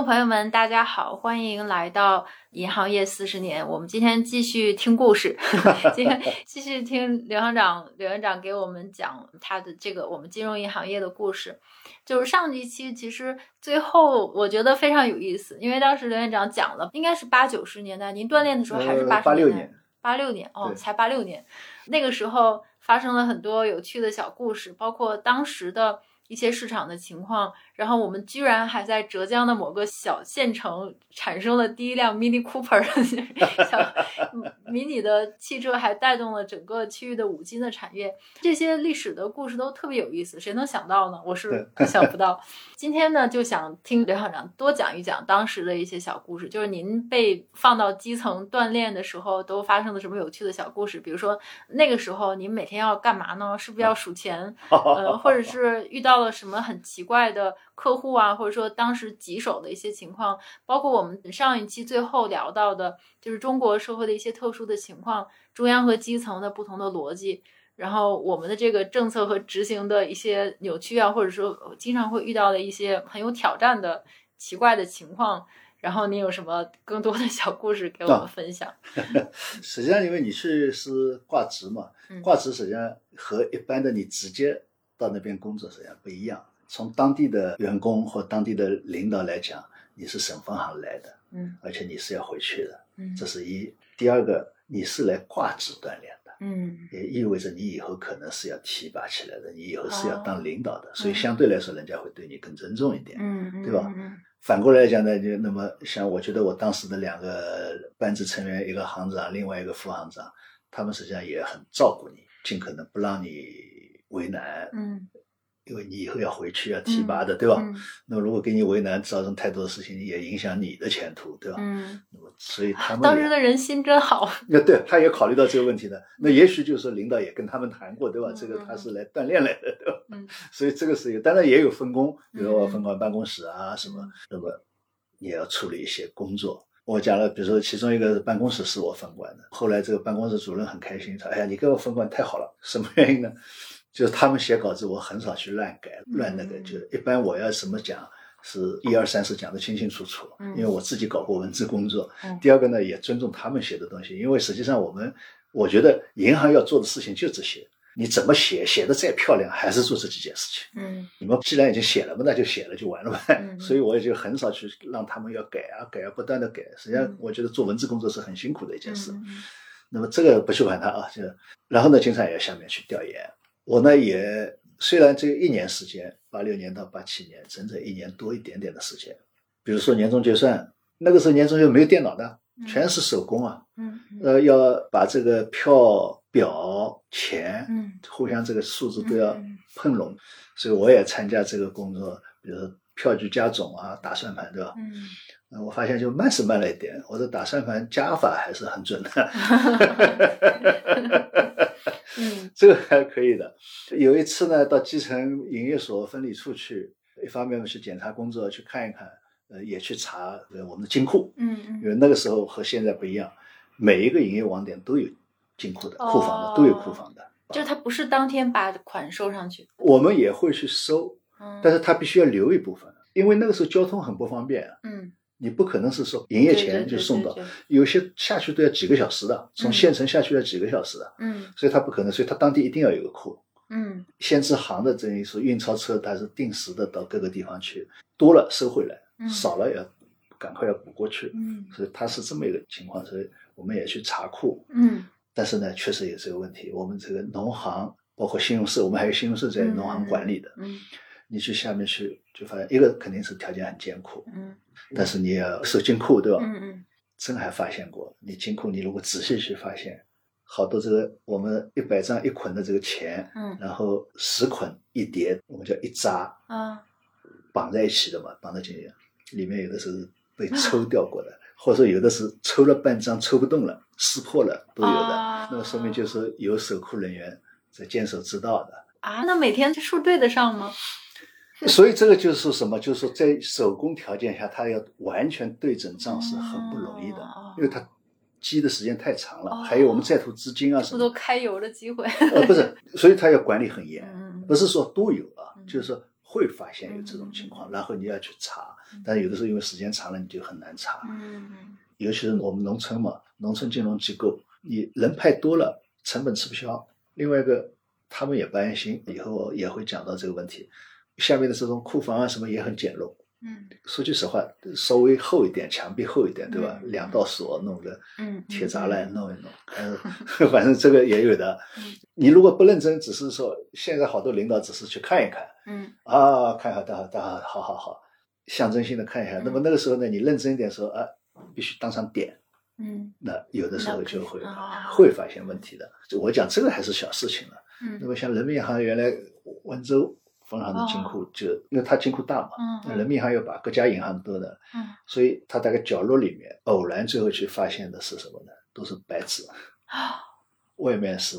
众朋友们，大家好，欢迎来到银行业四十年。我们今天继续听故事，今天继续听刘行长刘院长给我们讲他的这个我们金融银行业的故事。就是上一期其实最后我觉得非常有意思，因为当时刘院长讲了，应该是八九十年代，您锻炼的时候还是八八六年，八六年哦，才八六年，那个时候发生了很多有趣的小故事，包括当时的一些市场的情况。然后我们居然还在浙江的某个小县城产生了第一辆 Mini Cooper 的小迷你的汽车，还带动了整个区域的五金的产业。这些历史的故事都特别有意思，谁能想到呢？我是想不到。今天呢，就想听刘校长多讲一讲当时的一些小故事，就是您被放到基层锻炼的时候，都发生了什么有趣的小故事？比如说那个时候您每天要干嘛呢？是不是要数钱？呃，或者是遇到了什么很奇怪的客户啊，或者说当时棘手的一些情况，包括我们上一期最后聊到的，就是中国社会的一些特殊的情况，中央和基层的不同的逻辑。然后我们的这个政策和执行的一些扭曲啊，或者说经常会遇到的一些很有挑战的奇怪的情况，然后你有什么更多的小故事给我们分享？实际上，因为你去是挂职嘛，嗯挂职实际上和一般的你直接到那边工作实际上不一样。从当地的员工或当地的领导来讲，你是省分行来的，嗯。而且你是要回去的，嗯。这是一。第二个，你是来挂职锻炼的，嗯。也意味着你以后可能是要提拔起来的，你以后是要哦。当领导的，所以相对来说，人家会对你更尊重一点。对吧嗯。反过来讲呢，就那么像我觉得我当时的两个班子成员，一个行长，另外一个副行长，他们实际上也很照顾你，尽可能不让你为难，嗯因为你以后要回去要提拔的，对吧？嗯那么如果给你为难，造成太多的事情，也影响你的前途，对吧？嗯，那么所以他们当时的人心真好。那对，他也考虑到这个问题的。那也许就是领导也跟他们谈过，对吧？嗯这个他是来锻炼来的，对吧？嗯 所以这个是有，当然也有分工，比如我嗯分管办公室啊什么嗯，那么也要处理一些工作。我讲了，比如说其中一个办公室是我分管的，后来这个办公室主任很开心，说：“哎呀，你给我分管太好了。”什么原因呢？就是他们写稿子，我很少去乱改乱那个，嗯就一般我要什么讲。是一二三四讲得清清楚楚，嗯因为我自己搞过文字工作。嗯第二个呢，也尊重他们写的东西，因为实际上我们，我觉得银行要做的事情就这些。你怎么写，写的再漂亮，还是做这几件事情。嗯你们既然已经写了嘛，那就写了就完了嘛。嗯 所以我也就很少去让他们要改啊改啊，不断的改。实际上嗯，我觉得做文字工作是很辛苦的一件事。嗯那么这个不去管它啊，就然后呢，经常也要下面去调研。我呢也虽然只有一年时间，八六年到八七年，整整一年多一点点的时间。比如说年终结算，那个时候年终又没有电脑的，嗯全是手工啊。呃，要把这个票、表、钱，嗯互相这个数字都要嗯碰拢，所以我也参加这个工作，比如说票据加总啊，打算盘，对吧？嗯呃我发现就慢是慢了一点，我的打算盘加法还是很准的。嗯。这个还可以的。有一次呢，到基层营业所分理处去，一方面去检查工作，去看一看，呃，也去查呃我们的金库，嗯因为那个时候和现在不一样，每一个营业网点都有金库的，哦库房的都有库房的。就是他不是当天把款收上去，我们也会去收，嗯。但是他必须要留一部分，因为那个时候交通很不方便啊，嗯，你不可能是说营业前就送到，有些下去都要几个小时的，从嗯。县城下去要几个小时的，嗯。所以他不可能，所以他当地一定要有个库。嗯。先知行的这一说运钞车，它是定时的到各个地方去，多了收回来，嗯。少了要赶快要补过去，嗯。所以它是这么一个情况，所以我们也去查库，嗯。但是呢，确实有这个问题，我们这个农行包括信用社，我们还有信用社在农行管理的，嗯。你去下面去就发现一个肯定是条件很艰苦，嗯但是你也要收金库，对吧？嗯嗯真还发现过，你金库你如果仔细去发现，好多这个我们一百张一捆的这个钱，嗯然后十捆一叠，我们叫一扎，啊绑在一起的嘛，绑在进去，里面有的是被抽掉过的，或者说有的是抽了半张抽不动了，撕破了都有的，啊那么说明就是有守库人员在监守之道的。啊，那每天这数对得上吗？所以这个就是什么？就是说在手工条件下，他要完全对准账是很不容易的，哦因为它积的时间太长了，哦还有我们在途资金啊什不么都开油的机会？呃，不是，所以他要管理很严，嗯不是说都有啊，嗯就是说会发现有这种情况，然后你要去查，但有的时候因为时间长了，你就很难查。嗯尤其是我们农村嘛，农村金融机构，你人派多了，成本吃不消。另外一个，他们也不安心，以后也会讲到这个问题。下面的这种库房啊什么也很简陋。嗯说句实话，稍微厚一点，墙壁厚一点，对吧？嗯两道锁弄个嗯，铁栅栏弄一弄，嗯，反正这个也有的嗯。你如果不认真，只是说现在好多领导只是去看一看嗯啊，看好，好，好，好好好，象征性的看一下。嗯那么那个时候呢，你认真一点说啊，必须当场点。嗯那有的时候就会啊会发现问题的。就我讲这个还是小事情了。嗯那嗯么像人民银行原来温州分行的金库就，因为它金库大嘛，嗯。那人民银行又把各家银行都呢，嗯。所以它大概角落里面偶然最后去发现的是什么呢？都是白纸，啊外面是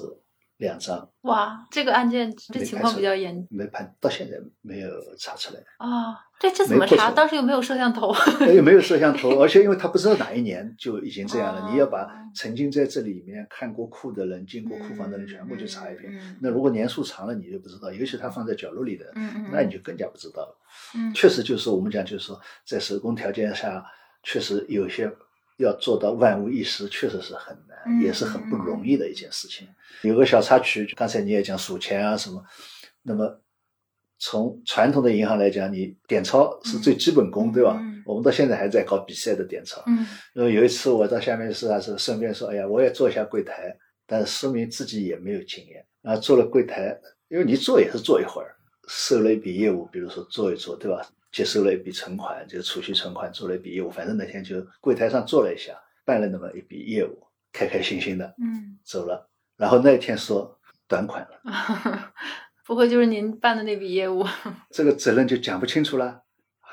两张，哇，这个案件这情况比较严没判，到现在没有查出来，啊。对，这怎么查？当时又没有摄像头。又没有摄像头，而且因为他不知道哪一年就已经这样了，哦你要把曾经在这里面看过库的人、进过库房的人全部去查一遍。嗯那如果年数长了，你就不知道，尤其他放在角落里的，那你就更加不知道了。嗯确实，就是我们讲，就是说，在手工条件下，确实有些要做到万无一失，确实是很难，嗯也是很不容易的一件事情。有个小插曲，刚才你也讲数钱啊什么，那么从传统的银行来讲，你点钞是最基本功，嗯对吧嗯？我们到现在还在搞比赛的点钞。嗯那么有一次我到下面市啊，是顺便说，哎呀，我也做一下柜台，但是说明自己也没有经验。然后做了柜台，因为你做也是做一会儿，收了一笔业务，比如说做一做，对吧？接收了一笔存款，就储蓄存款做了一笔业务，反正那天就柜台上做了一下，办了那么一笔业务，开开心心的嗯，走了。然后那天说短款了，不会就是您办的那笔业务？这个责任就讲不清楚了。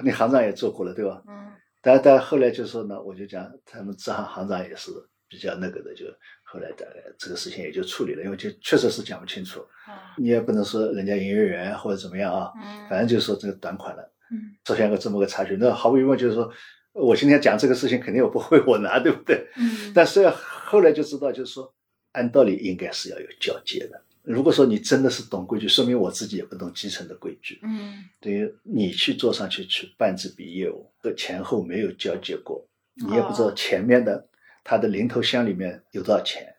你行长也做过了，对吧？嗯但但后来就说呢，我就讲他们支行行长也是比较那个的，就后来大概这个事情也就处理了，因为就确实是讲不清楚，啊你也不能说人家营业员或者怎么样啊，嗯反正就说这个短款了，嗯出现个这么个插曲，那毫无疑问就是说，我今天讲这个事情肯定我不会我拿，对不对？嗯，但是后来就知道，就是说按道理应该是要有交接的。如果说你真的是懂规矩，说明我自己也不懂基层的规矩。嗯对于你去做上去去办这笔业务，这前后没有交接过，你也不知道哦前面的他的零头箱里面有多少钱，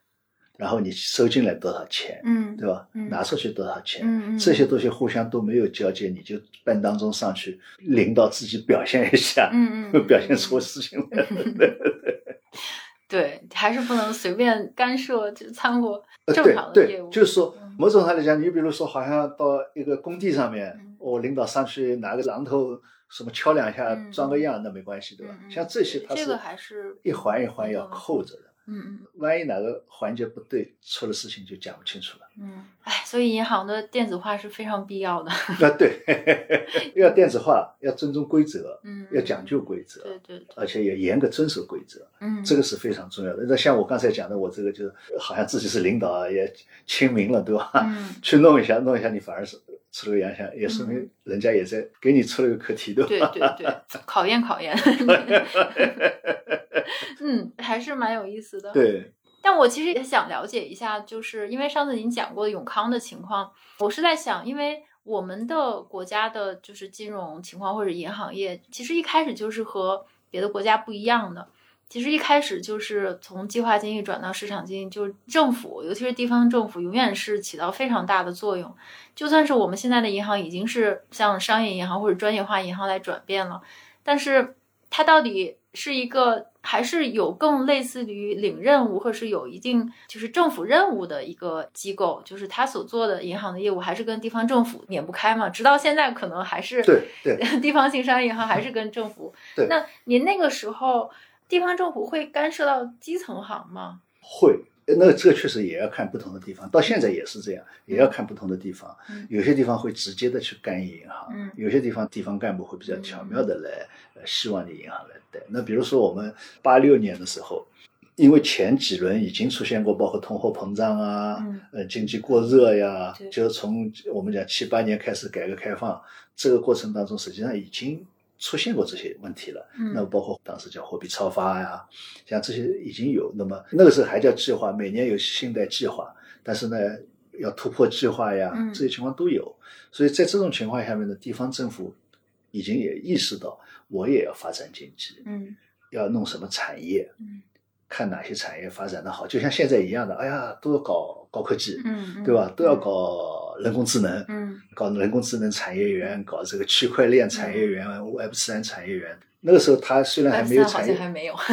然后你收进来多少钱，嗯对吧？嗯拿出去多少钱，嗯嗯这些东西互相都没有交接，你就半当中上去，领导自己表现一下，嗯嗯嗯 表现出事情来。对，还是不能随便干涉，就掺和呃正常的对对业务。，就是说嗯，某种上来讲，你比如说，好像到一个工地上面嗯，我领导上去拿个榔头，什么敲两下嗯，装个样，那没关系，对吧像这些，它这个还是一环一环要扣着的，嗯嗯万一哪个环节不对，出了事情就讲不清楚了。嗯嗯，哎，所以银行的电子化是非常必要的。啊，对，要电子化，要尊重规则，嗯，要讲究规则，对对对，而且也严格遵守规则。嗯，这个是非常重要的。那像我刚才讲的，我这个就是好像自己是领导啊，也亲民了，对吧？嗯 去弄一下，弄一下，你反而是出了个洋相，也说明人家也在给你出了个课题，对吧？对对对，考验考验。嗯，还是蛮有意思的。对但我其实也想了解一下，就是因为上次您讲过永康的情况，我是在想，因为我们的国家的就是金融情况或者银行业，其实一开始就是和别的国家不一样的。其实一开始就是从计划经济转到市场经济，就是政府，尤其是地方政府，永远是起到非常大的作用。就算是我们现在的银行已经是向商业银行或者专业化银行来转变了，但是它到底是一个还是有更类似于领任务，或者是有一定就是政府任务的一个机构，就是它所做的银行的业务还是跟地方政府免不开嘛。直到现在可能还是对对 地方性商业银行还是跟政府。对那您那个时候地方政府会干涉到基层行吗？会。那这个确实也要看不同的地方，到现在也是这样，也要看不同的地方。嗯有些地方会直接的去干预银行，嗯有些地方地方干部会比较巧妙的来，呃，希望你银行来贷。那比如说我们八六年的时候，因为前几轮已经出现过，包括通货膨胀啊，嗯呃，经济过热呀，就是从我们讲七八年开始改革开放，这个过程当中，实际上已经出现过这些问题了。嗯那包括当时叫货币超发呀，像这些已经有。那么那个时候还叫计划，每年有信贷计划，但是呢，要突破计划呀，嗯这些情况都有。所以在这种情况下面呢，地方政府已经也意识到，我也要发展经济，嗯要弄什么产业，嗯看哪些产业发展的好，就像现在一样的，哎呀，都要搞高科技，嗯，对吧？都要搞人工智能，嗯搞人工智能产业园，搞这个区块链产业园、Web 三产业园。那个时候它虽然还没有产业，像还没有，啊，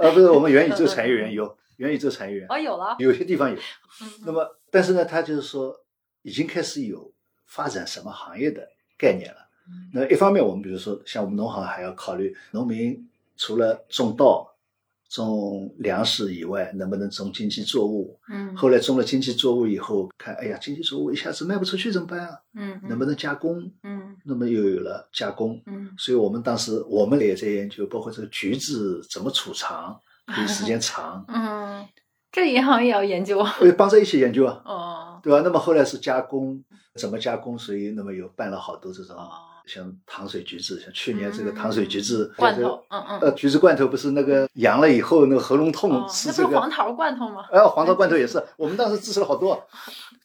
呃，不是我们元宇宙产业园 有元宇宙产业园，哦有了，有些地方有。嗯那么，但是呢，它就是说已经开始有发展什么行业的概念了。嗯那一方面，我们比如说像我们农行还要考虑，农民除了种稻、种粮食以外，能不能种经济作物？嗯后来种了经济作物以后，看，哎呀，经济作物一下子卖不出去怎么办啊？嗯能不能加工？嗯那么又有了加工。嗯所以我们当时我们也在研究，包括这个橘子怎么储藏，可以时间长，嗯，这银行也要研究啊，帮着一起研究啊。哦对吧？那么后来是加工，怎么加工？所以那么有办了好多这种，哦像糖水橘子，像去年这个嗯糖水橘子罐头，嗯嗯，呃，橘子罐头不是那个阳了以后那个喉咙痛吃这个，是黄桃罐头吗？呃，黄桃罐头也是，我们当时支持了好多，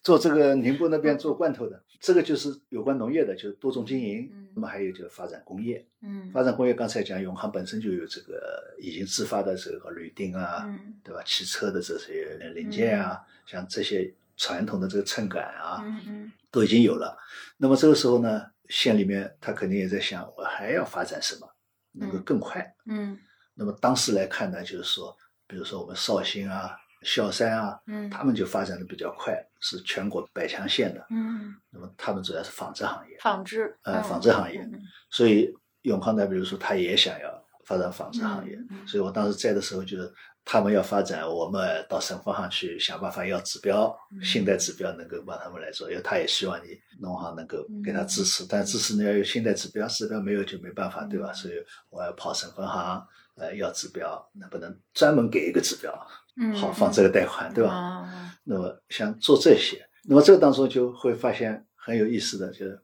做这个宁波那边做罐头的，这个就是有关农业的，就是多种经营嗯。那么还有就是发展工业，嗯发展工业刚才讲永航本身就有这个已经自发的这个铝锭啊，嗯对吧？汽车的这些零件啊，像这些传统的这个秤杆啊，嗯嗯都已经有了。那么这个时候呢，县里面他肯定也在想，我还要发展什么能够更快。嗯那么当时来看呢，就是说，比如说我们绍兴啊、萧山啊，嗯他们就发展的比较快，是全国百强县的。嗯，那么他们主要是纺织行业，纺织，呃嗯纺织行业嗯所以永康呢，比如说他也想要发展纺织行业。所以我当时在的时候，就是他们要发展，我们到省分行去想办法要指标，嗯信贷指标能够帮他们来做，因为他也希望你农行能够给他支嗯持，但支持你要有信贷指标，指标没有就没办法，对吧？嗯所以我要跑省分行，呃，要指标，能不能专门给一个指标，嗯，好放这个贷款，对吧？那么想做这些，那么这个当中就会发现很有意思的，就是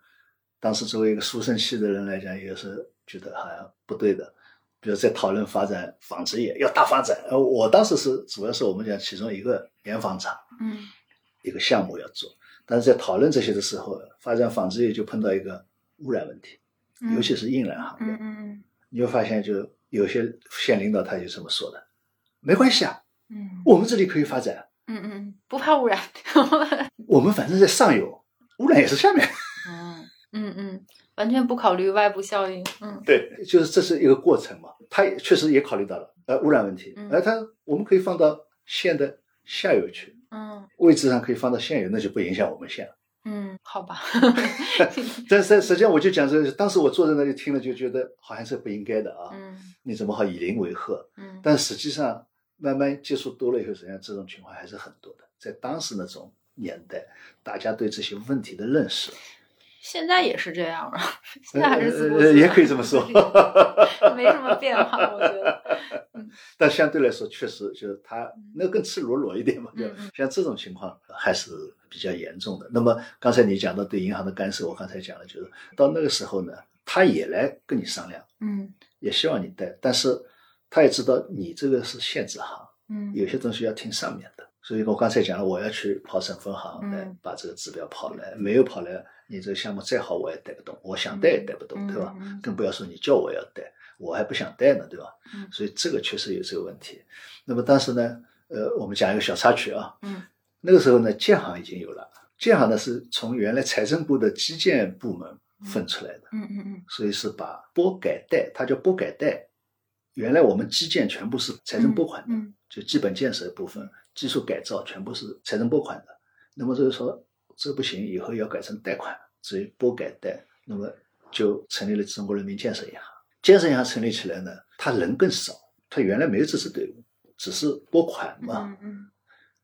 当时作为一个书生系的人来讲，也是觉得好像不对的。比如在讨论发展纺织业要大发展，呃，我当时是主要是我们讲其中一个棉纺厂嗯。一个项目要做，但是在讨论这些的时候，发展纺织业就碰到一个污染问题，嗯，尤其是印染行业，嗯嗯。你会发现就有些县领导他就这么说的，没关系啊，嗯。我们这里可以发展，嗯嗯，不怕污染。我们反正在上游，污染也是下面。嗯嗯嗯，完全不考虑外部效应。嗯对，就是这是一个过程嘛。他也确实也考虑到了呃污染问题嗯，而他我们可以放到县的下游去，嗯位置上可以放到县游，那就不影响我们县了。嗯，好吧。但是实际上我就讲这个，当时我坐在那里听了，就觉得好像是不应该的啊，嗯你怎么好以邻为壑？嗯，但实际上慢慢接触多了以后，实际上这种情况还是很多的。在当时那种年代，大家对这些问题的认识，现在也是这样啊，现在还是自顾呃也可以这么说没什么变化，我觉得。但相对来说，确实就是他那更赤裸裸一点嘛，就像这种情况还是比较严重的。那么刚才你讲到对银行的干涉，我刚才讲了，就是到那个时候呢，他也来跟你商量，嗯也希望你贷，但是他也知道你这个是限制行，嗯有些东西要听上面的。所以我刚才讲了，我要去跑省分行嗯来把这个指标跑来，没有跑来，你这个项目再好我也带不动，我想带也带不动，对吧？更不要说你叫我要带，我还不想带呢，对吧？嗯所以这个确实有这个问题。那么当时呢，呃，我们讲一个小插曲啊，嗯那个时候呢，建行已经有了，建行呢是从原来财政部的基建部门分出来的，嗯嗯嗯所以是把拨改贷，它叫拨改贷。原来我们基建全部是财政拨款的，嗯就基本建设部分、技术改造全部是财政拨款的。那么就是说这不行，以后要改成贷款，所以拨改贷，那么就成立了中国人民建设银行。建设银行成立起来呢，它人更少，它原来没有这支队伍，只是拨款嘛，嗯嗯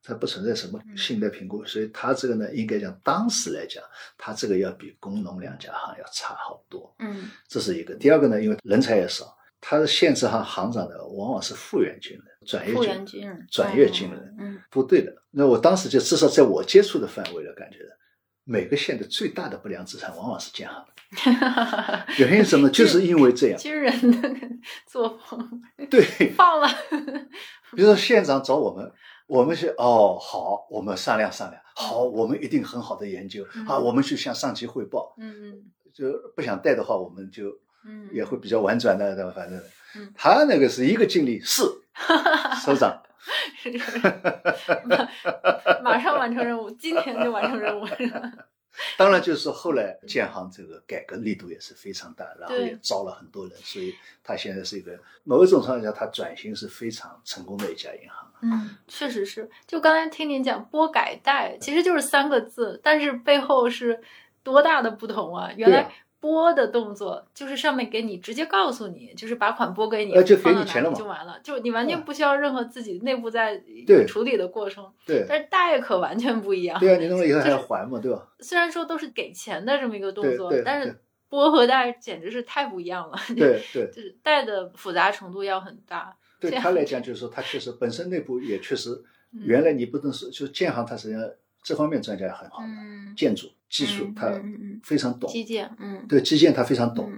它不存在什么信贷评估，所以它这个呢，应该讲当时来讲，它这个要比工农两家行要差好多。嗯这是一个。第二个呢，因为人才也少，它的县直行行长的，往往是复员军人、转业军人转业军人、嗯部队的。那我当时就至少在我接触的范围的感觉的，每个县的最大的不良资产往往是建行 的。嗯，原因什么？就是因为这样。军人的 作风 对，放了，比如说县长找我们，我们是哦好，我们商量商量，好，我们一定很好的研究嗯啊，我们去向上级汇报。嗯嗯就不想带的话，我们就嗯嗯，也会比较婉转的，对吧？反正嗯他那个是一个经理 是首长，马马上完成任务，今天就完成任务。当然就是后来建行这个改革力度也是非常大，然后也招了很多人，所以他现在是一个某一种上讲，他转型是非常成功的一家银行。嗯，确实是。就刚才听您讲拨改贷，其实就是三个字，但是背后是多大的不同啊！原来拨的动作就是上面给你直接告诉你，就是把款拨给你，呃就给你钱了嘛里就完了，就你完全嗯不需要任何自己内部在对处理的过程。对但是贷可完全不一样。对啊，你弄了以后还要就是还嘛，对吧？虽然说都是给钱的这么一个动作但是拨和贷简直是太不一样了。对对就是贷的复杂程度要很大。对他来讲，就是说他确实本身内部也确实，嗯原来你不能说，就是建行他实际上这方面专家很好的，嗯，建筑技术嗯他非常懂，基建，嗯，对基建他非常懂，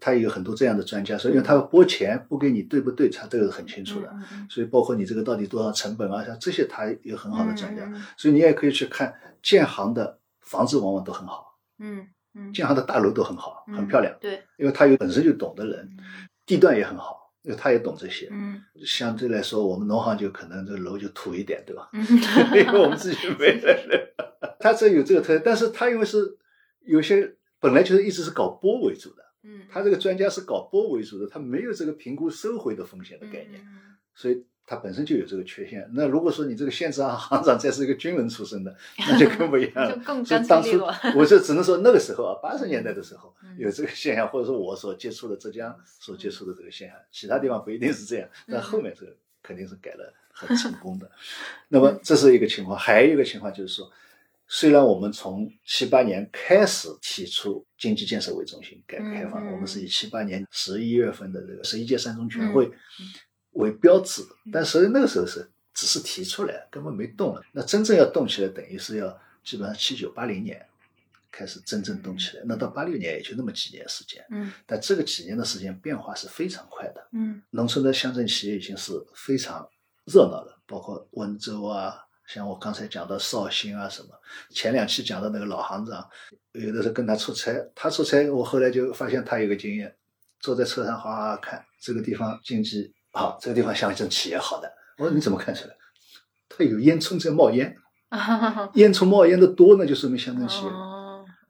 他有很多这样的专家，所以因为他拨钱拨给你对不对，他这个很清楚的。所以包括你这个到底多少成本啊，像这些他有很好的专家，嗯所以你也可以去看建行的房子往往都很好，嗯嗯，建行的大楼都很好，嗯很漂亮，对，因为他有本身就懂的人，地段也很好，因为他也懂这些。嗯。相对来说，我们农行就可能这楼就土一点，对吧？嗯。因为我们自己没人，他这有这个特点，但是他因为是有些本来就是一直是搞波为主的，嗯，他这个专家是搞波为主的，他没有这个评估收回的风险的概念，嗯。所以他本身就有这个缺陷。那如果说你这个县长行行长再是一个军人出身的，那就更不一样了。就更当初我就只能说那个时候啊，八十年代的时候嗯有这个现象，或者说我所接触的浙江所接触的这个现象，其他地方不一定是这样，但后面这个肯定是改了很成功的。那么这是一个情况，还有一个情况就是说，虽然我们从七八年开始提出经济建设为中心改革开放，我们是以七八年十一月份的这个十一届三中全会为标志，但实际那个时候是只是提出来，根本没动了。那真正要动起来，等于是要基本上七九八零年开始真正动起来，那到八六年也就那么几年时间。嗯。但这个几年的时间变化是非常快的，嗯。农村的乡镇企业已经是非常热闹了，包括温州啊，像我刚才讲的绍兴啊什么。前两期讲的那个老行长，有的时候跟他出差，他出差，我后来就发现他有个经验，坐在车上好好看这个地方经济好，这个地方乡镇企业好的。我说你怎么看出来？他有烟囱在冒烟，啊，烟囱冒烟的多，那就说明乡镇企业。哦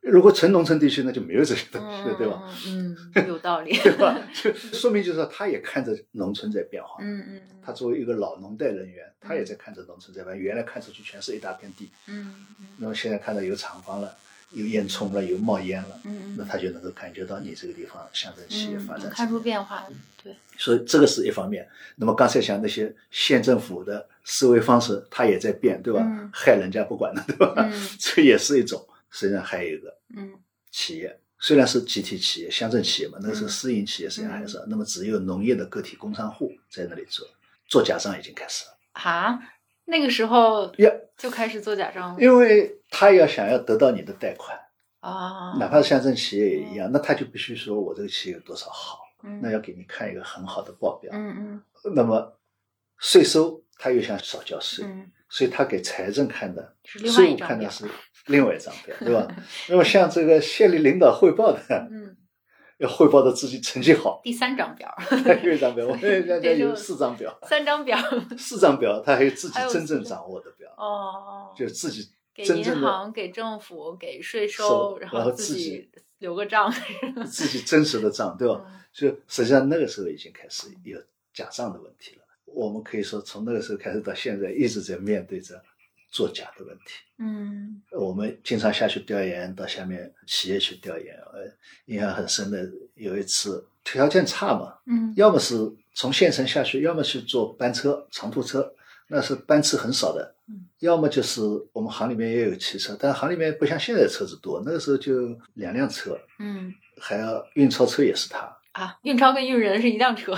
如果纯农村地区，那就没有这些东西了，对吧？嗯，有道理。对吧？就说明就是说，他也看着农村在变化。嗯嗯，他作为一个老农代人员，他也在看着农村在变。原来看出去全是一大片地，嗯嗯那么现在看到有厂房了，有烟囱了，有冒烟了，嗯那他就能够感觉到你这个地方乡镇企业嗯，发展。能看出。变化，对，所以这个是一方面。那么刚才讲那些县政府的思维方式，它也在变，对吧？嗯 害人家不管了，对吧？嗯 这也是一种。实际上还有一个嗯企业，虽然是集体企业、乡镇企业嘛，那个是嗯私营企业，实际上还是、那么只有农业的个体工商户在那里做，做假账已经开始了。啊，那个时候呀，就开始做假账了因为他要想要得到你的贷款，啊，哪怕是乡镇企业也一样，那他就必须说我这个企业有多少好，嗯。那要给你看一个很好的报表。嗯嗯。那么税收他又想少交税，嗯。所以他给财政看的是税务看的是另外一张表，对吧？那么像这个县里领导汇报的，嗯，要汇报的自己成绩好，第三张表，还有一张表，我们人家有四张表，三张表。四张表，他还有自己真正掌握的表，哦，就自己给银行、给政府、给税收收，然后自自己留个账，自己真实的账，对吧？嗯就实际上那个时候已经开始有假账的问题了。我们可以说，从那个时候开始到现在，一直在面对着作假的问题。嗯我们经常下去调研，到下面企业去调研。呃，印象很深的有一次条件差嘛，嗯要么是从县城下去，要么去坐班车、长途车，那是班次很少的嗯。要么就是我们行里面也有汽车，但行里面不像现在车子多，那个时候就两辆车，嗯。还要运钞车也是他。啊，运钞跟运人是一辆车，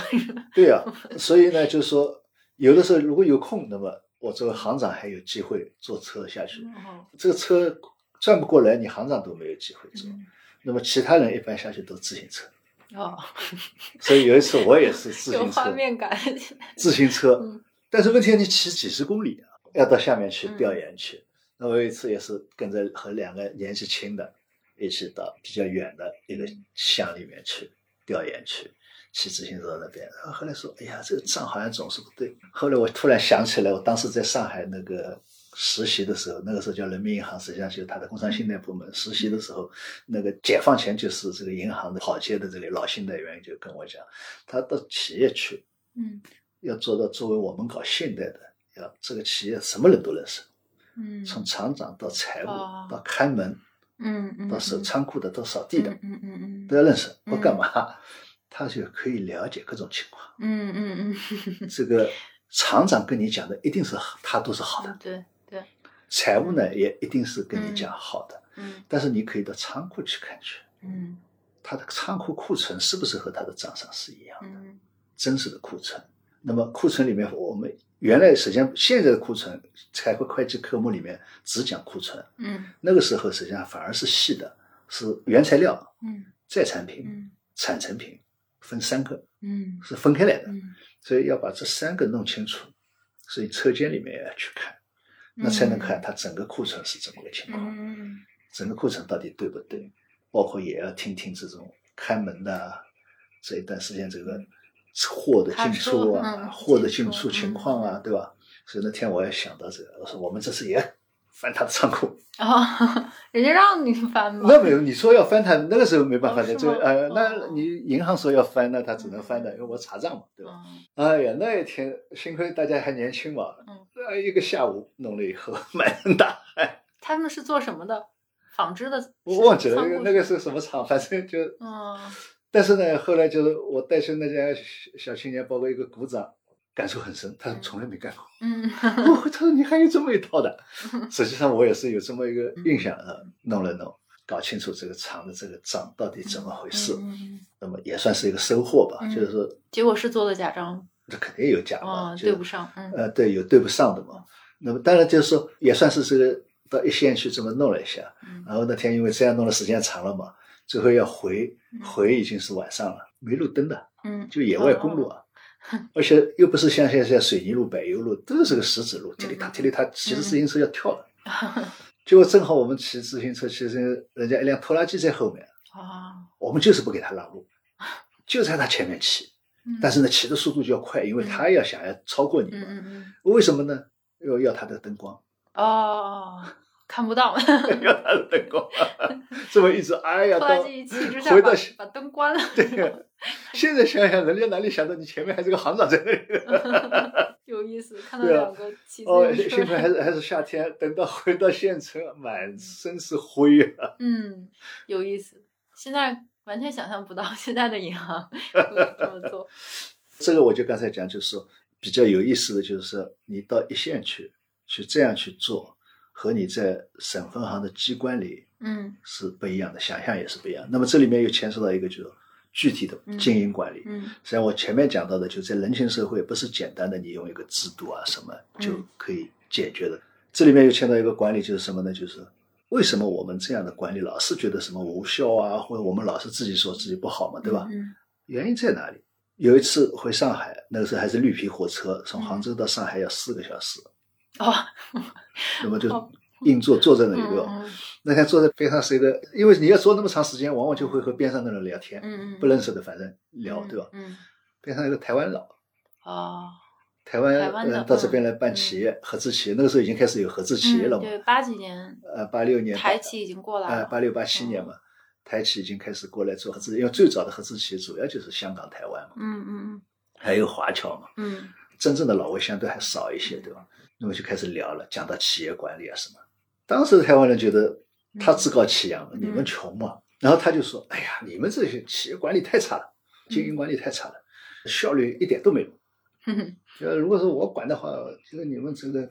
对呀、所以呢，就是说，有的时候如果有空，那么我作为行长还有机会坐车下去。哦。这个车转不过来，你行长都没有机会坐。嗯。那么其他人一般下去都自行车。哦，所以有一次我也是自有行车，画面感，自行车。嗯，但是问题你骑几十公里啊，要到下面去调研去。那我有一次也是跟着和两个年纪轻的一起到比较远的一个乡里面去调研去，骑自行车那边。然后后来说，哎呀，这个账好像总是不对。后来我突然想起来，我当时在上海那个实习的时候，那个时候叫人民银行，实际上就是它的工商信贷部门。实习的时候，那个解放前就是这个银行的跑街的这个老信贷员就跟我讲，他到企业去，嗯要做到作为我们搞信贷的，要这个企业什么人都认识，嗯，从厂长到财务哦到看门嗯嗯到守仓库的到扫地的嗯嗯嗯都要认识。不干嘛？他就可以了解各种情况。嗯嗯嗯这个厂长跟你讲的一定是他都是好的嗯，，对对，财务呢也一定是跟你讲好的，嗯但是你可以到仓库去看去，嗯他的仓库库存是不是和他的账上是一样的？嗯真实的库存。那么库存里面，我们原来实际上现在的库存，财会会计科目里面只讲库存，嗯。那个时候实际上反而是细的，是原材料、嗯。再产品、嗯产成品分三个，嗯。是分开来的，嗯，所以要把这三个弄清楚。所以车间里面也要去看，那才能看它整个库存是怎么个情况，嗯整个库存到底对不对，包括也要听听这种开门的啊这一段时间这个货的进出啊，嗯货的进出情况啊，嗯对吧？所以那天我也想到这个，我说我们这次也翻他的仓库，哦，人家让你翻吗？那没有你说要翻他，那个时候没办法的，哦是吗这呃，那哦你银行说要翻，那他只能翻的，因为我查账嘛，对吧？嗯哎呀，那一天幸亏大家还年轻嘛，嗯呃，一个下午弄了以后 满身大汗，他们是做什么的？纺织的？我忘记了那个是什么厂，反正就，嗯但是呢，后来就是我带去那家小小青年，包括一个鼓掌，感受很深，他从来没干过。嗯 哦，他说你还有这么一套的，实际上我也是有这么一个印象啊，弄了弄，搞清楚这个厂的这个账到底怎么回事，嗯，那么也算是一个收获吧。嗯就是说，结果是做了假账，这肯定有假嘛，哦，对不上，嗯呃，对，有对不上的嘛。那么当然就是说，也算是这个到一线去这么弄了一下。嗯然后那天因为这样弄的时间长了嘛，最后要回嗯回已经是晚上了，没路灯的，嗯，就野外公路啊。而且又不是像现在水泥路、柏油路，都是个石子路，踢里踏踢里踏，骑着自行车要跳的。结果正好我们骑自行车，其实人家一辆拖拉机在后面，啊，我们就是不给他让路，就在他前面骑。但是呢，骑的速度就要快，因为他要想要超过你为什么呢？要要他的灯光，哦，看不到，要他的灯光，这么一直，哎呀，到拖拉机一气之下回到把把灯关了，对，现在想想，人家哪里想到你前面还是个行长在那里？有意思，看到两个骑自哦，行车幸亏还是还是夏天，等到回到县城，满身是灰啊！嗯，有意思。现在完全想象不到现在的银行 会这么做。这个我就刚才讲，就是说比较有意思的就是说，你到一线去去这样去做，和你在省分行的机关里嗯是不一样的，想象也是不一样。那么这里面又牵涉到一个就是具体的经营管理。嗯实际上我前面讲到的，就在人情社会，不是简单的你用一个制度啊什么就可以解决的。这里面又牵到一个管理，就是什么呢？就是为什么我们这样的管理老是觉得什么无效啊，或者我们老是自己说自己不好嘛，对吧？嗯原因在哪里？有一次回上海，那个时候还是绿皮火车，从杭州到上海要四个小时，哦，那么就哦硬坐坐在那里对吧？嗯那天坐在边上是一个，因为你要坐那么长时间，往往就会和边上的人聊天，嗯嗯，不认识的反正聊，对吧？嗯边上一个台湾佬，哦，台湾人到这边来办企业，合资企业，那个时候已经开始有合资企业了嘛。嗯对，八几年呃，八六年台企已经过来呃，了。八六八七年嘛，台企已经开始过来做合资，因为最早的合资企业主要就是香港、台湾嘛，嗯嗯还有华侨嘛，嗯真正的老外相对还少一些，对吧？那么就开始聊了，讲到企业管理啊什么。当时台湾人觉得他自高气扬，嗯你们穷嘛，然后他就说：“哎呀，你们这些企业管理太差了，经营管理太差了，效率一点都没有。”嗯呃，如果说我管的话，就是你们这个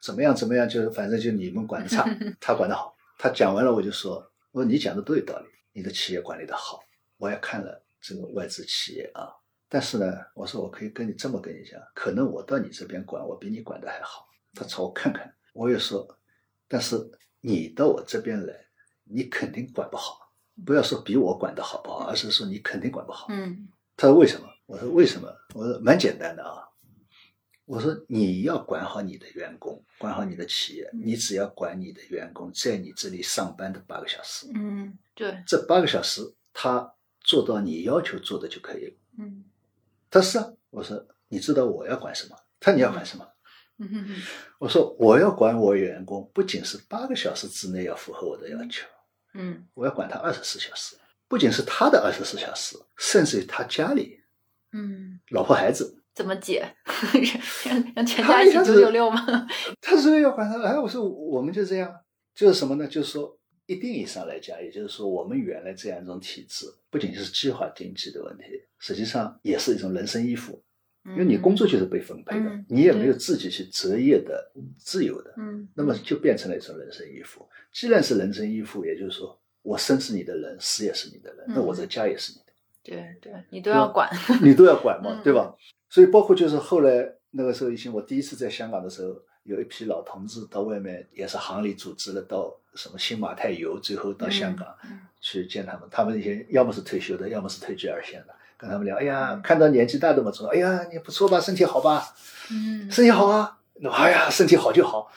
怎么样怎么样，就是反正就你们管的差，他管的好。他讲完了，我就说，我说你讲的都有道理，你的企业管理的好，我也看了这个外资企业啊。但是呢，我说我可以跟你这么跟你讲，可能我到你这边管，我比你管的还好。他朝我看看，我也说，但是你到我这边来，你肯定管不好。不要说比我管的好不好，而是说你肯定管不好。嗯他说为什么？我说为什么？我说蛮简单的啊，我说你要管好你的员工，管好你的企业，嗯你只要管你的员工在你这里上班的八个小时，嗯，对，这八个小时他做到你要求做的就可以了。嗯他是啊，我说你知道我要管什么？他你要管什么？嗯哼哼，我说我要管我员工，不仅是八个小时之内要符合我的要求，嗯我要管他二十四小时，不仅是他的二十四小时，甚至于他家里嗯，老婆孩子，怎么解？让让全家一起九九六吗？他说要管他。哎，我说我们就这样，就是什么呢？就是说一定义上来讲，也就是说我们原来这样一种体制，不仅是计划经济的问题，实际上也是一种人生依附，因为你工作就是被分配的，嗯你也没有自己去择业的自由的，嗯，那么就变成了一种人生依附。既然是人生依附，也就是说我生是你的人，死也是你的人，那我这个家也是你的。对对，你都要管。你都要管嘛嗯，对吧？所以包括就是后来那个时候，以前我第一次在香港的时候，有一批老同志到外面也是行里组织了到什么新马泰游，最后到香港嗯去见他们。他们那些要么是退休的，要么是退居二线的，跟他们聊，哎呀嗯，看到年纪大的嘛，说，哎呀，你不错吧，身体好吧？嗯身体好啊？那哎呀，身体好就好。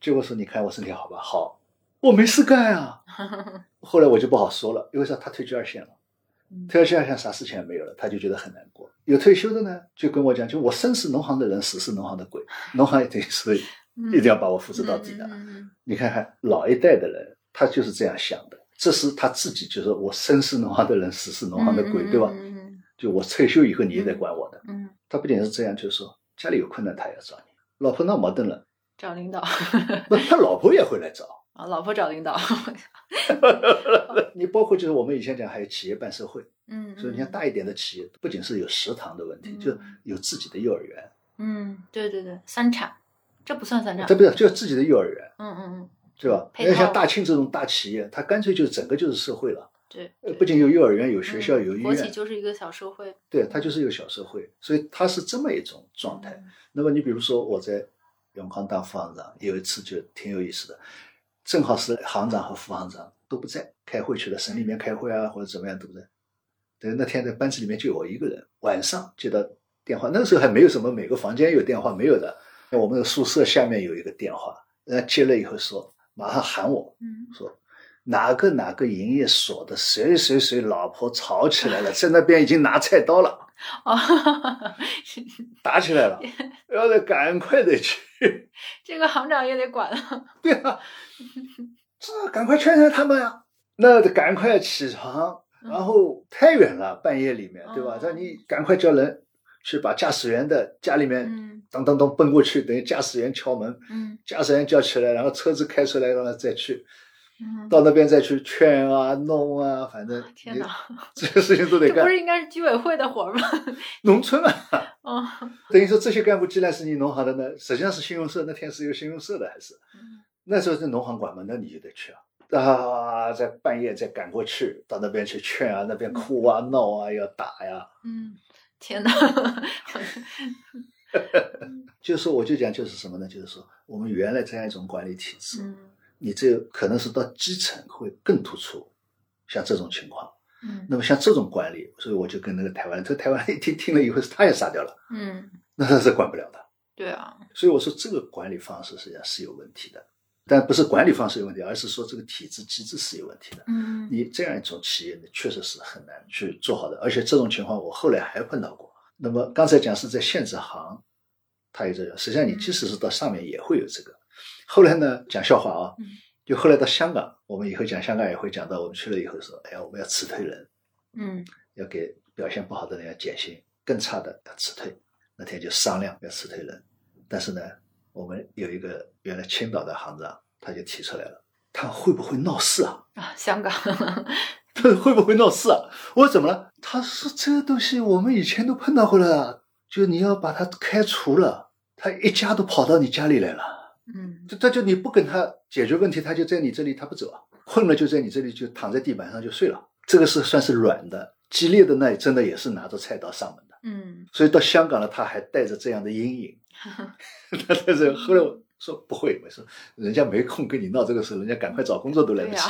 结果说，你看我身体好吧？好，我没事干啊。后来我就不好说了，因为啥？他退居二线了。退居二线啥事情也没有了，他就觉得很难过。有退休的呢，就跟我讲，就我生是农行的人，死是农行的鬼，农行一定是一定要把我扶持到底的。你看看老一代的人，他就是这样想的，这是他自己就说我生是农行的人，死是农行的鬼，对吧？就我退休以后你也得管我的。嗯，他不仅是这样，就是说家里有困难他也要找你，老婆闹矛盾了，找领导 那他老婆也会来找。啊，老婆找领导。你包括就是我们以前讲还有企业办社会，嗯，所以你看大一点的企业，不仅是有食堂的问题，嗯就有自己的幼儿园。嗯，对对对，三产，这不算三产。这不是就自己的幼儿园，嗯嗯嗯，对吧？要像大庆这种大企业，它干脆就整个就是社会了。对，不仅有幼儿园、有学校、嗯有医院国企，就是一个小社会。对，它就是一个小社会，所以它是这么一种状态。嗯那么你比如说我在永康当副行长，有一次就挺有意思的，正好是行长和副行长都不在，开会去了，省里面开会啊或者怎么样都不在。对，那天在班级里面就我一个人，晚上接到电话，那个时候还没有什么每个房间有电话没有的，那我们的宿舍下面有一个电话，人家接了以后说，马上喊我嗯说。哪个哪个营业所的谁谁谁老婆吵起来了，在那边已经拿菜刀了，哦，打起来了，要得赶快得去。这个行长也得管。对啊，这赶快劝劝他们呀、那得赶快起床，嗯然后太远了，半夜里面，对吧哦？让你赶快叫人去把驾驶员的家里面嗯当当当奔过去，等于驾驶员敲门，嗯驾驶员叫起来，然后车子开出来，让他再去嗯，到那边再去劝啊弄啊，反正天哪，这些事情都得干 这不。是应该是居委会的活吗？农村啊，哦，等于说这些干部既然是你农行的呢，实际上是信用社，那天是有信用社的还是？嗯那时候是农行管嘛，那你就得去啊。啊，在半夜再赶过去，到那边去劝啊，那边哭啊、闹啊，要打呀。嗯，天哪，就是，我就讲，就是什么呢？就是说，我们原来这样一种管理体制，嗯你这个可能是到基层会更突出，像这种情况。嗯那么像这种管理，所以我就跟那个台湾人，这个台湾人一听听了以后，他也傻掉了，嗯，那他是管不了的。对啊，所以我说这个管理方式实际上是有问题的，但不是管理方式有问题，而是说这个体制机制是有问题的。嗯你这样一种企业你，确实是很难去做好的，而且这种情况我后来还碰到过。那么刚才讲是在限制行，它有这个，实际上你即使是到上面也会有这个。后来呢，讲笑话啊嗯，就后来到香港，我们以后讲香港也会讲到，我们去了以后说，哎呀，我们要辞退人，嗯要给表现不好的人要减薪，更差的要辞退。那天就商量要辞退人，但是呢，我们有一个原来青岛的行长，他就提出来了，他会不会闹事啊？啊，香港，他会不会闹事啊？我说怎么了？他说这个东西我们以前都碰到过了，就你要把他开除了，他一家都跑到你家里来了，他就你不跟他解决问题，他就在你这里他不走啊，困了就在你这里就躺在地板上就睡了，这个是算是软的，激烈的那真的也是拿着菜刀上门的。嗯所以到香港了，他还带着这样的阴影。但是后来我说不会，我说人家没空跟你闹这个事，人家赶快找工作都来不及。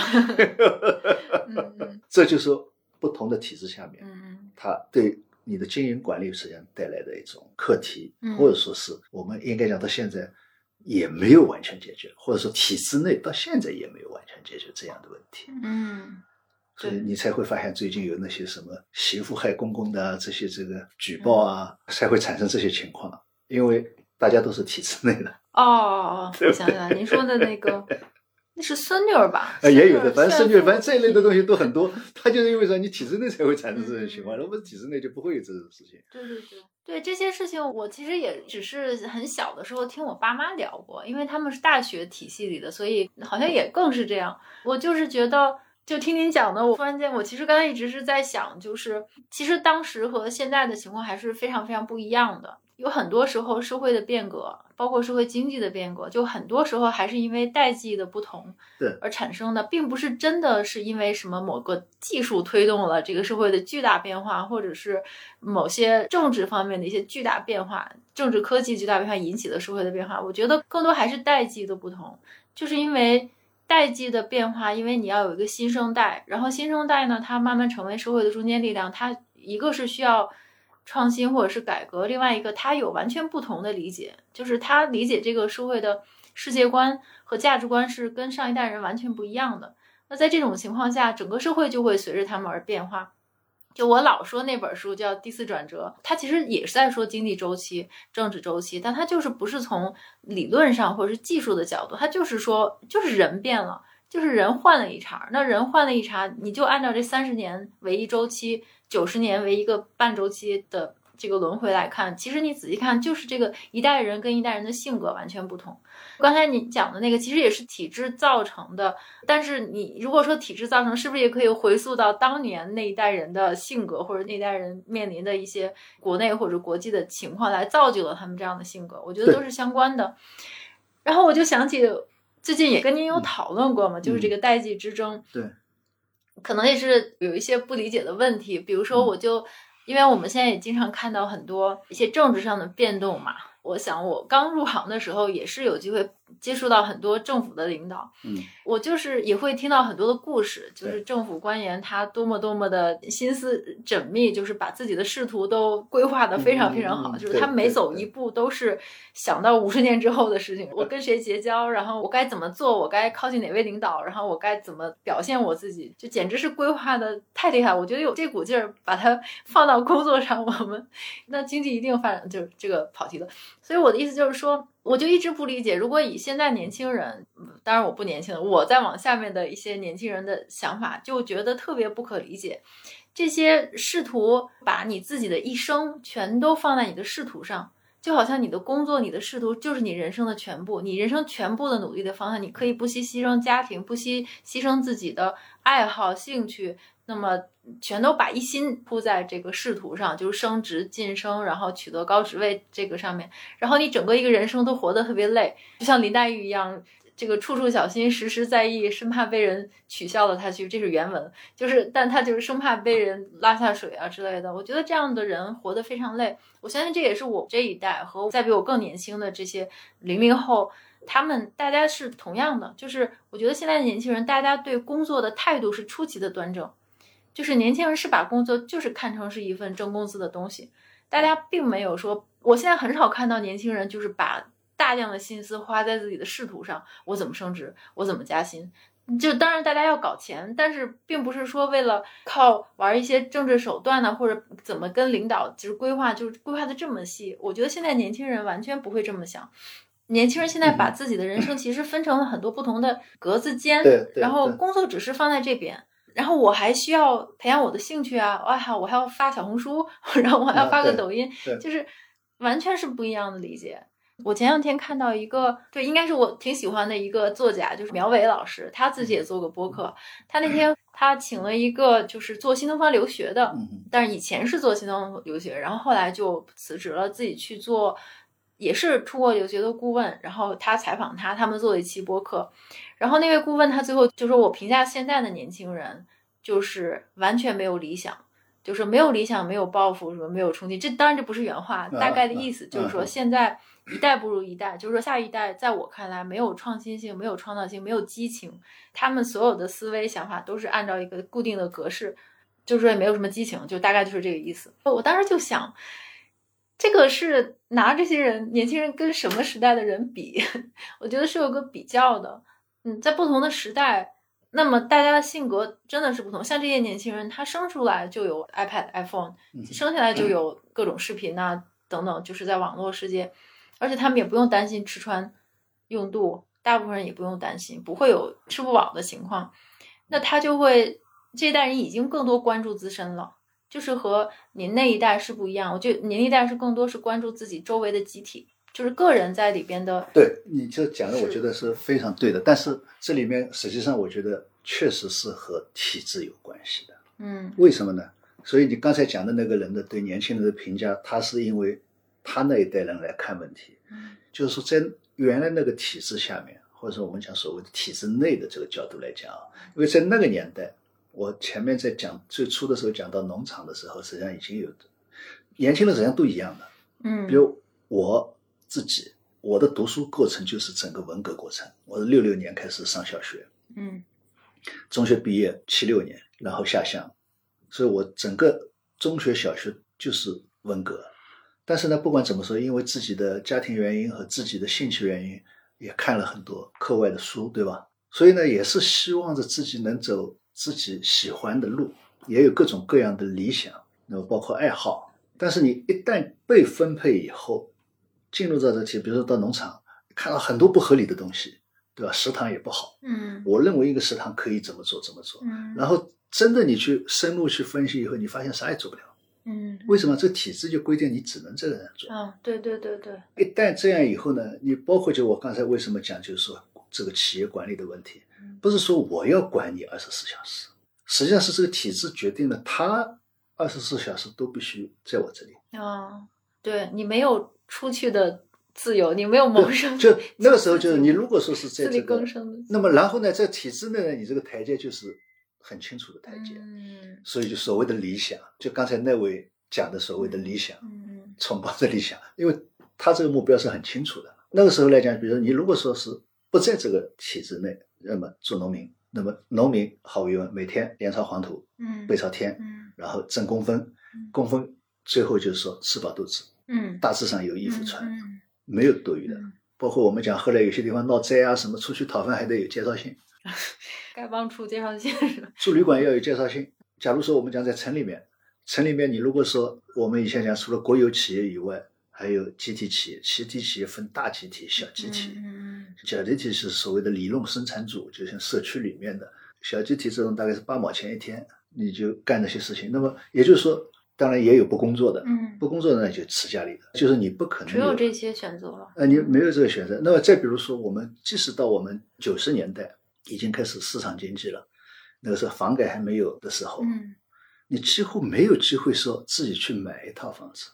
这就是不同的体制下面，嗯他对你的经营管理实际上带来的一种课题，嗯或者说是我们应该讲到现在也没有完全解决，或者说体制内到现在也没有完全解决这样的问题。嗯所以你才会发现最近有那些什么媳妇害公公的啊，这些这个举报啊，才会产生这些情况，因为大家都是体制内的，哦哦，我想起来，您说的那个那是孙女儿吧？呃，也有的，反正孙女儿反正这一类的东西。西都很多，他就是因为说你体制内才会产生这种情况，如果不是体制内就不会有这种事情。对对对对，这些事情我其实也只是很小的时候听我爸妈聊过，因为他们是大学体系里的，所以好像也更是这样。我就是觉得，就听您讲的，我突然间，我其实刚才一直是在想，就是其实当时和现在的情况还是非常非常不一样的。有很多时候社会的变革，包括社会经济的变革，就很多时候还是因为代际的不同对而产生的，并不是真的是因为什么某个技术推动了这个社会的巨大变化，或者是某些政治方面的一些巨大变化、政治科技巨大变化引起的社会的变化。我觉得更多还是代际的不同，就是因为代际的变化，因为你要有一个新生代，然后新生代呢，它慢慢成为社会的中坚力量，它一个是需要。创新或者是改革，另外一个他有完全不同的理解，就是他理解这个社会的世界观和价值观是跟上一代人完全不一样的。那在这种情况下，整个社会就会随着他们而变化。就我老说那本书叫《第四转折》，它其实也是在说经济周期、政治周期，但它就是不是从理论上或者是技术的角度，它就是说就是人变了，就是人换了一茬。那人换了一茬，你就按照这三十年为一周期。九十年为一个半周期的这个轮回来看，其实你仔细看，就是这个一代人跟一代人的性格完全不同。刚才你讲的那个，其实也是体制造成的。但是你如果说体制造成，是不是也可以回溯到当年那一代人的性格，或者那一代人面临的一些国内或者国际的情况，来造就了他们这样的性格？我觉得都是相关的。然后我就想起最近也跟您有讨论过嘛，就是这个代际之争。对。可能也是有一些不理解的问题，比如说，我就、因为我们现在也经常看到很多一些政治上的变动嘛，我想我刚入行的时候也是有机会接触到很多政府的领导，嗯，我就是也会听到很多的故事，就是政府官员他多么多么的心思缜密，就是把自己的仕途都规划的非常非常好，就是他每走一步都是想到五十年之后的事情，我跟谁结交，然后我该怎么做，我该靠近哪位领导，然后我该怎么表现我自己，就简直是规划的太厉害。我觉得有这股劲儿，把它放到工作上，我们 那经济一定发展，就是这个跑题了。所以我的意思就是说，我就一直不理解，如果以现在年轻人，当然我不年轻了，我再往下面的一些年轻人的想法，就觉得特别不可理解。这些试图把你自己的一生全都放在你的仕途上，就好像你的工作、你的仕途就是你人生的全部，你人生全部的努力的方向，你可以不惜牺牲家庭，不惜牺牲自己的爱好、兴趣，那么全都把一心扑在这个仕途上，就是升职晋升，然后取得高职位这个上面，然后你整个一个人生都活得特别累，就像林黛玉一样。这个处处小心，时时在意，生怕被人取笑了他去，这是原文。就是，但他就是生怕被人拉下水啊之类的。我觉得这样的人活得非常累。我相信这也是我这一代和再比我更年轻的这些零零后，他们大家是同样的。就是我觉得现在的年轻人，大家对工作的态度是出奇的端正。就是年轻人是把工作就是看成是一份挣工资的东西，大家并没有说，我现在很少看到年轻人就是把。大量的心思花在自己的仕途上，我怎么升职，我怎么加薪？就当然大家要搞钱，但是并不是说为了靠玩一些政治手段呢，或者怎么跟领导就是规划，就是规划的这么细。我觉得现在年轻人完全不会这么想。年轻人现在把自己的人生其实分成了很多不同的格子间，然后工作只是放在这边，然后我还需要培养我的兴趣啊，我还我还要发小红书，然后我还要发个抖音，就是完全是不一样的理解。我前两天看到一个，对，应该是我挺喜欢的一个作家，就是苗伟老师，他自己也做过播客。他那天 他请了一个就是做新东方留学的，但是以前是做新东方留学，然后后来就辞职了，自己去做，也是出国留学的顾问。然后他采访他，他们做了一期播客。然后那位顾问他最后就说：“我评价现在的年轻人就是完全没有理想。”就是没有理想，没有抱负，什么没有冲劲。这当然这不是原话，大概的意思就是说，现在一代不如一代，就是说下一代在我看来没有创新性，没有创造性，没有激情。他们所有的思维想法都是按照一个固定的格式，就是说也没有什么激情，就大概就是这个意思。我当时就想，这个是拿这些人年轻人跟什么时代的人比？我觉得是有个比较的。嗯，在不同的时代，那么大家的性格真的是不同。像这些年轻人，他生出来就有 iPad、iPhone，生下来就有各种视频啊等等，就是在网络世界，而且他们也不用担心吃穿用度，大部分人也不用担心不会有吃不饱的情况。那他就会这一代人已经更多关注自身了，就是和您那一代是不一样。我觉得您那一代是更多是关注自己周围的集体。就是个人在里边的，对，你这讲的我觉得是非常对的。但是这里面实际上我觉得确实是和体制有关系的。嗯，为什么呢？所以你刚才讲的那个人的对年轻人的评价，他是因为他那一代人来看问题，嗯，就是说在原来那个体制下面，或者说我们讲所谓的体制内的这个角度来讲啊，因为在那个年代，我前面在讲最初的时候讲到农场的时候，实际上已经有年轻人实际上都一样的，嗯，比如我。自己，我的读书过程就是整个文革过程。我是六六年开始上小学，嗯，中学毕业七六年，然后下乡，所以我整个中学、小学就是文革。但是呢，不管怎么说，因为自己的家庭原因和自己的兴趣原因，也看了很多课外的书，对吧？所以呢，也是希望着自己能走自己喜欢的路，也有各种各样的理想，那么包括爱好。但是你一旦被分配以后，进入到这题，比如说到农场，看到很多不合理的东西，对吧？食堂也不好。嗯，我认为一个食堂可以怎么做怎么做。嗯，然后真的你去深入去分析以后，你发现啥也做不了。嗯，为什么？这体制就规定你只能这个人做。啊，对对对对。一旦这样以后呢，你包括就我刚才为什么讲，就是说这个企业管理的问题，不是说我要管你二十四小时，实际上是这个体制决定了，他二十四小时都必须在我这里。啊，对你没有。出去的自由，你没有谋生。就那个时候，就是你如果说是在这个，那么然后呢，在体制内呢，你这个台阶就是很清楚的台阶。嗯，所以就所谓的理想，就刚才那位讲的所谓的理想，嗯，崇高的理想，因为他这个目标是很清楚的。那个时候来讲，比如说你如果说是不在这个体制内，那么做农民，那么农民毫无疑问每天脸朝黄土，嗯，背朝天，嗯，然后挣工分，工分最后就是说吃饱肚子。嗯，大致上有衣服穿，嗯，没有多余的。包括我们讲，后来有些地方闹灾啊，什么出去讨饭还得有介绍信，丐帮出介绍信是吧？住旅馆要有介绍信。假如说我们讲在城里面，城里面你如果说我们以前讲，除了国有企业以外，还有集体企业，集体企业分大集体、小集体。嗯，小集体是所谓的理论生产组，就像社区里面的小集体这种，大概是八毛钱一天，你就干那些事情。那么也就是说。当然也有不工作的，嗯，不工作的那就吃家里的，就是你不可能只有这些选择了。呃，你没有这个选择。那么再比如说，我们即使到我们九十年代已经开始市场经济了，那个时候房改还没有的时候，嗯，你几乎没有机会说自己去买一套房子，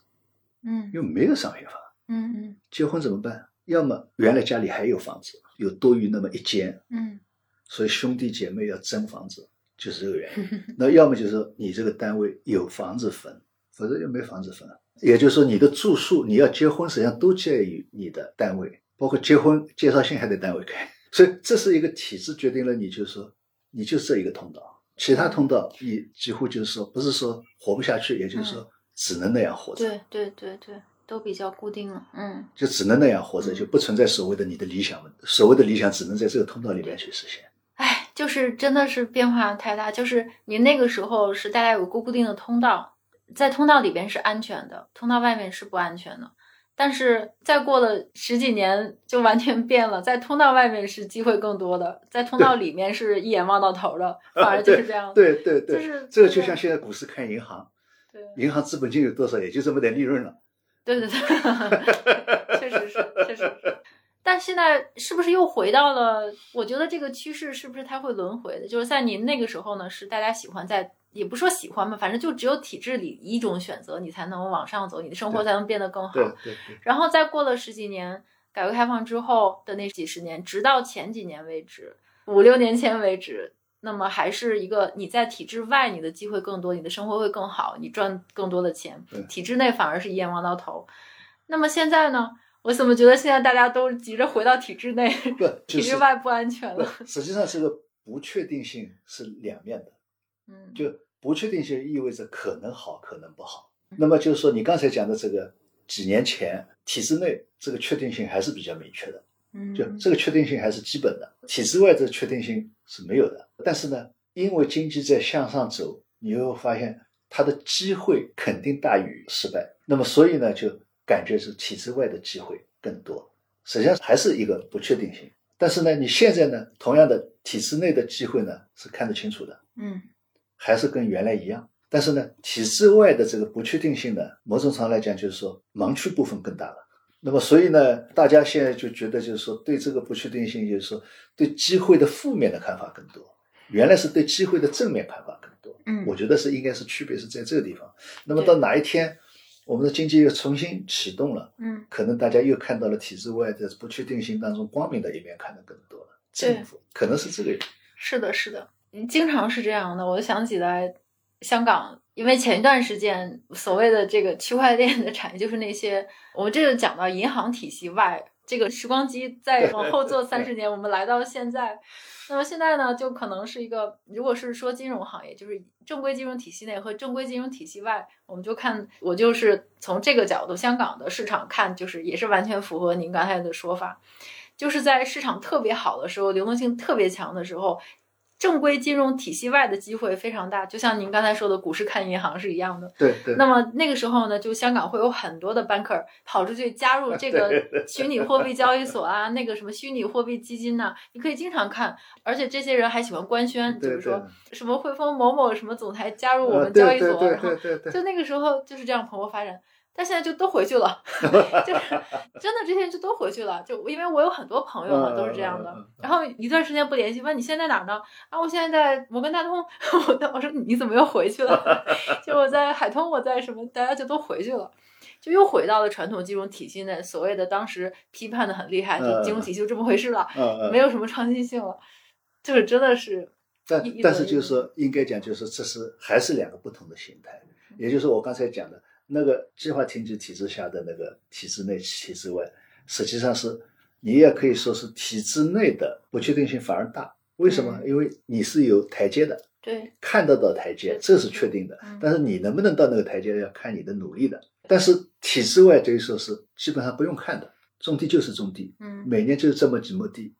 嗯，因为没有商品房，嗯嗯，结婚怎么办？要么原来家里还有房子，有多余那么一间，嗯，所以兄弟姐妹要争房子。就是这个原因，那要么就是说你这个单位有房子分，否则就没房子分。也就是说你的住宿，你要结婚，实际上都介于你的单位，包括结婚介绍信还得单位开。所以这是一个体制决定了，你就是说你就这一个通道，其他通道你几乎就是说不是说活不下去，也就是说只能那样活着。对对对对，都比较固定了，嗯，就只能那样活着，就不存在所谓的你的理想，所谓的理想只能在这个通道里面去实现。哎，就是真的是变化太大。就是你那个时候是大家有个固定的通道，在通道里边是安全的，通道外面是不安全的。但是再过了十几年，就完全变了，在通道外面是机会更多的，在通道里面是一眼望到头的，反而就是这样。对对对，就是这个就像现在股市看银行，对，银行资本金有多少，也就这么点利润了。对对对，确实是，确实是。但现在是不是又回到了？我觉得这个趋势是不是它会轮回的？就是在您那个时候呢，是大家喜欢在，也不说喜欢吧，反正就只有体制里一种选择，你才能往上走，你的生活才能变得更好。对对。然后再过了十几年，改革开放之后的那几十年，直到前几年为止，五六年前为止，那么还是一个你在体制外，你的机会更多，你的生活会更好，你赚更多的钱。体制内反而是一眼望到头。那么现在呢？我怎么觉得现在大家都急着回到体制内？不，体制外不安全了。实际上，这个不确定性是两面的。嗯，就不确定性意味着可能好，可能不好。那么就是说，你刚才讲的这个几年前体制内这个确定性还是比较明确的，嗯，就这个确定性还是基本的，体制外的确定性是没有的。但是呢，因为经济在向上走，你会发现它的机会肯定大于失败。那么所以呢，就感觉是体制外的机会更多。实际上还是一个不确定性。但是呢，你现在呢，同样的体制内的机会呢是看得清楚的，嗯还是跟原来一样。但是呢，体制外的这个不确定性呢，某种程度来讲，就是说盲区部分更大了。那么，所以呢，大家现在就觉得，就是说对这个不确定性，就是说对机会的负面的看法更多。原来是对机会的正面看法更多。嗯，我觉得是应该是区别是在这个地方。那么到哪一天，我们的经济又重新启动了，嗯可能大家又看到了体制外的不确定性当中光明的一面，看得更多了。对政府可能是这个。是的，是的，经常是这样的。我想起来，香港，因为前一段时间所谓的这个区块链的产业，就是那些我们这个讲到银行体系外，这个时光机 再往后做三十年，我们来到现在。那么现在呢，就可能是一个，如果是说金融行业，就是正规金融体系内和正规金融体系外，我们就看，我就是从这个角度，香港的市场看，就是也是完全符合您刚才的说法，就是在市场特别好的时候，流动性特别强的时候，正规金融体系外的机会非常大，就像您刚才说的股市看银行是一样的。对对。那么那个时候呢，就香港会有很多的 banker 跑出去加入这个 虚拟货币交易所啊，那个什么虚拟货币基金呐、你可以经常看，而且这些人还喜欢官宣，对就是说什么汇丰某某什么总裁加入我呃们交易所，然后就那个时候就是这样蓬勃发展。但现在就都回去了，就是真的这些人就都回去了，就因为我有很多朋友嘛嗯都是这样的然后一段时间不联系，问你现在哪儿呢？啊，我现在在摩根大通，我我说你怎么又回去了？就我在海通，我在什么，大家就都回去了。就又回到了传统金融体系内，所谓的当时批判的很厉害，就嗯金融体系就这么回事了。没有什么创新性了，就是真的是，但但是就是说，应该讲就是这是还是两个不同的形态，也就是我刚才讲的那个计划经济体制下的那个体制内、体制外，实际上是你也可以说是体制内的不确定性反而大。为什么？嗯因为你是有台阶的，对，看得到台阶，这是确定的嗯。但是你能不能到那个台阶，要看你的努力的。但是体制外等于说是基本上不用看的，种地就是种地，嗯每年就是这么几亩地，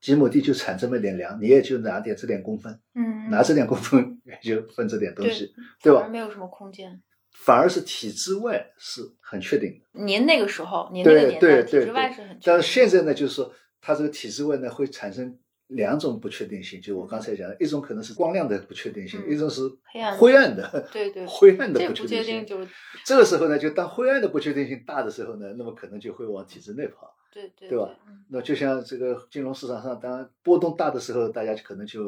几亩地就产这么点粮，你也就拿点这点工分，嗯，拿这点工分 也就分这点东西，对对吧？没有什么空间。反而是体制外是很确定的，您那个时候，您那个对年代，体对对对制外是很。但是现在呢，就是说它这个体制外呢会产生两种不确定性，就我刚才讲的，一种可能是光亮的不确定性，嗯一种是黑暗的灰暗的，对对 灰暗的这不不确定性。确定就是这个时候呢，就当灰暗的不确定性大的时候呢，那么可能就会往体制内跑。对对对吧？嗯那就像这个金融市场上，当波动大的时候，大家可能就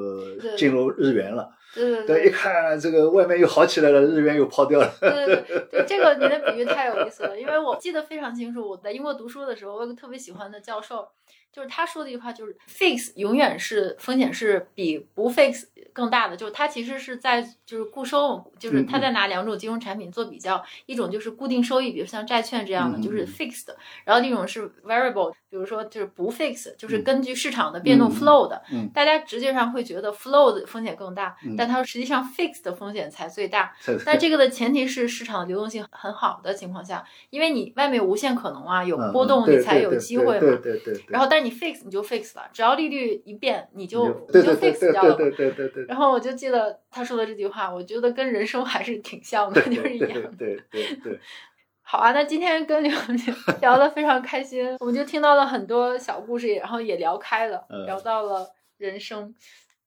进入日元了。对对对，一看这个外面又好起来了，日元又抛掉了。对对对对，这个你的比喻太有意思了，因为我记得非常清楚，我在英国读书的时候，我有个特别喜欢的教授，就是他说的一句话，就是 fix 永远是风险是比不 fix 更大的，就是他其实是在就是固收，就是他在拿两种金融产品做比较，一种就是固定收益，比如像债券这样的，嗯就是嗯。fixed，然后另一种是 variable，比如说就是不 fix，就是嗯。根据市场的变动 flow 的，嗯。大家直觉上会觉得 flow 的风险更大，嗯。但它实际上 fix 的风险才最大。这但这个的前提是市场的流动性很好的情况下，因为你外面有无限可能啊，有嗯波动你才有机会嘛。对对对。对。然后，但是你 fix 你就 fix 了，只要利率一变，你就你就对对 fix 掉了对。对对对对。然后我就记得他说的这句话，我觉得跟人生还是挺像的，就是一样的。对对对，好啊，那今天跟刘姐 聊得非常开心，我们就听到了很多小故事，然后也聊开了，嗯聊到了人生。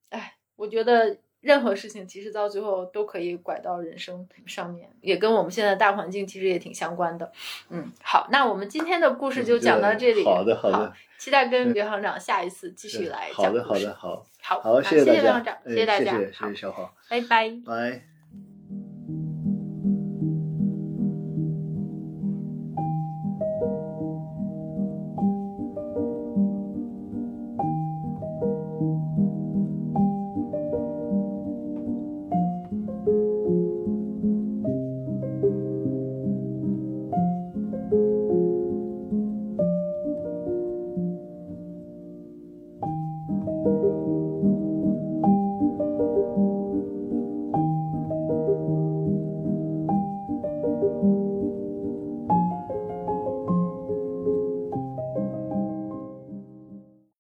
哎，我觉得任何事情其实到最后都可以拐到人生上面，也跟我们现在大环境其实也挺相关的。嗯，好，那我们今天的故事就讲到这里。好的好的，期待跟刘行长下一次继续来好的讲故事。好的好，好，好，谢谢大家刘行长，，谢谢大家，谢谢谢好谢小黄，拜拜。拜。